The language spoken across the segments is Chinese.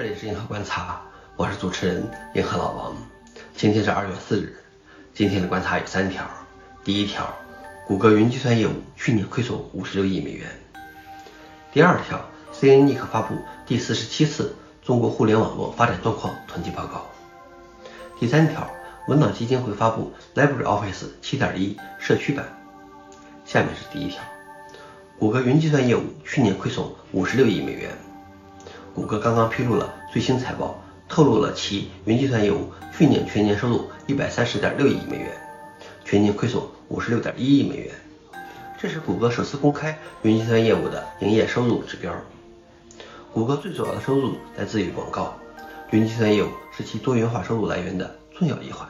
这里是银河观察，我是主持人银河老王。今天是二月四日，今天的观察有三条。第一条，谷歌云计算业务去年亏损五十六亿美元。第二条，CNNIC 发布第四十七次中国互联网络发展状况统计报告。第三条，文档基金会发布 LibreOffice 7.1社区版。下面是第一条，谷歌云计算业务去年亏损五十六亿美元。谷歌刚刚披露了最新财报，透露了其云计算业务去年全年收入一百三十点六亿美元，全年亏损五十六点一亿美元。这是谷歌首次公开云计算业务的营业收入指标。谷歌最主要的收入来自于广告，云计算业务是其多元化收入来源的重要一环。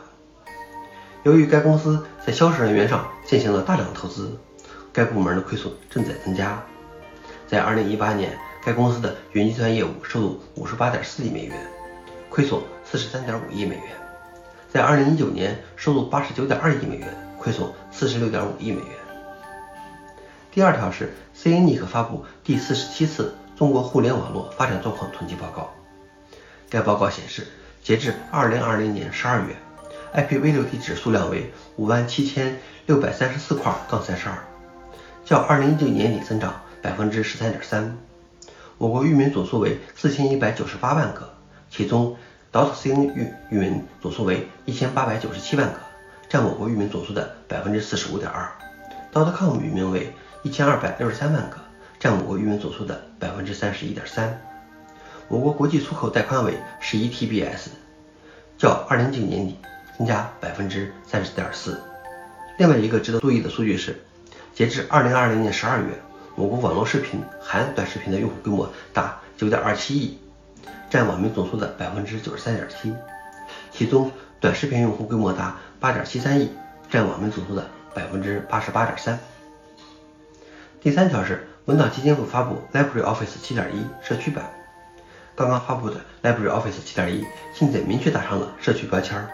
由于该公司在销售人员上进行了大量投资，该部门的亏损正在增加。在二零一八年。该公司的云计算业务收入五十八点四亿美元，亏损四十三点五亿美元。在二零一九年，收入八十九点二亿美元，亏损四十六点五亿美元。第二条是 CNNIC 发布第四十七次中国互联网络发展状况统计报告。该报告显示，截至二零二零年十二月，IPv6 地址数量为五万七千六百三十四块杠三十二，较二零一九年底增长百分之十三点三。我国域名总数为四千一百九十八万个，其中 .dotcn 域域名总数为一千八百九十七万个，占我国域名总数的百分之四十五点二。.dot.com 域名为一千二百六十三万个，占我国域名总数的百分之三十一点三。我国国际出口带宽为十一 TBS，较二零一九年底增加百分之三十点四。另外一个值得注意的数据是，截至二零二零年十二月。我国网络视频含短视频的用户规模达九点二七亿，占网民总数的百分之九十三点七，其中短视频用户规模达八点七三亿，占网民总数的百分之八十八点三。第三条是文档基金会发布 LibreOffice 7.1社区版，刚刚发布的 LibreOffice 7.1现在明确打上了社区标签。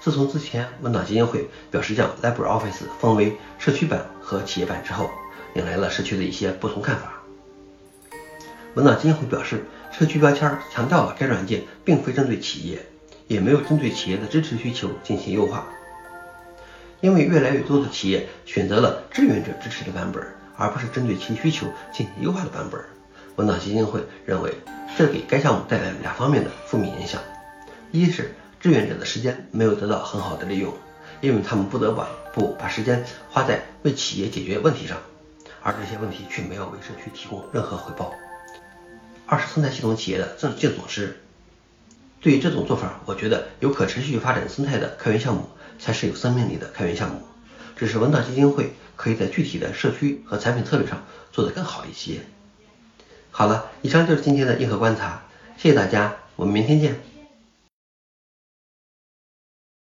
自从之前文档基金会表示将 LibreOffice 分为社区版和企业版之后，引来了社区的一些不同看法。文档基金会表示，社区标签强调了该软件并非针对企业，也没有针对企业的支持需求进行优化。因为越来越多的企业选择了志愿者支持的版本，而不是针对其需求进行优化的版本。文档基金会认为，这给该项目带来了两方面的负面影响：一是志愿者的时间没有得到很好的利用，因为他们不得不把时间花在为企业解决问题上。而这些问题却没有为社区提供任何回报。二是生态系统企业的正净损失。对于这种做法，我觉得有可持续发展生态的开源项目才是有生命力的开源项目。只是文道基金会可以在具体的社区和产品策略上做得更好一些。好了，以上就是今天的硬核观察，谢谢大家，我们明天见。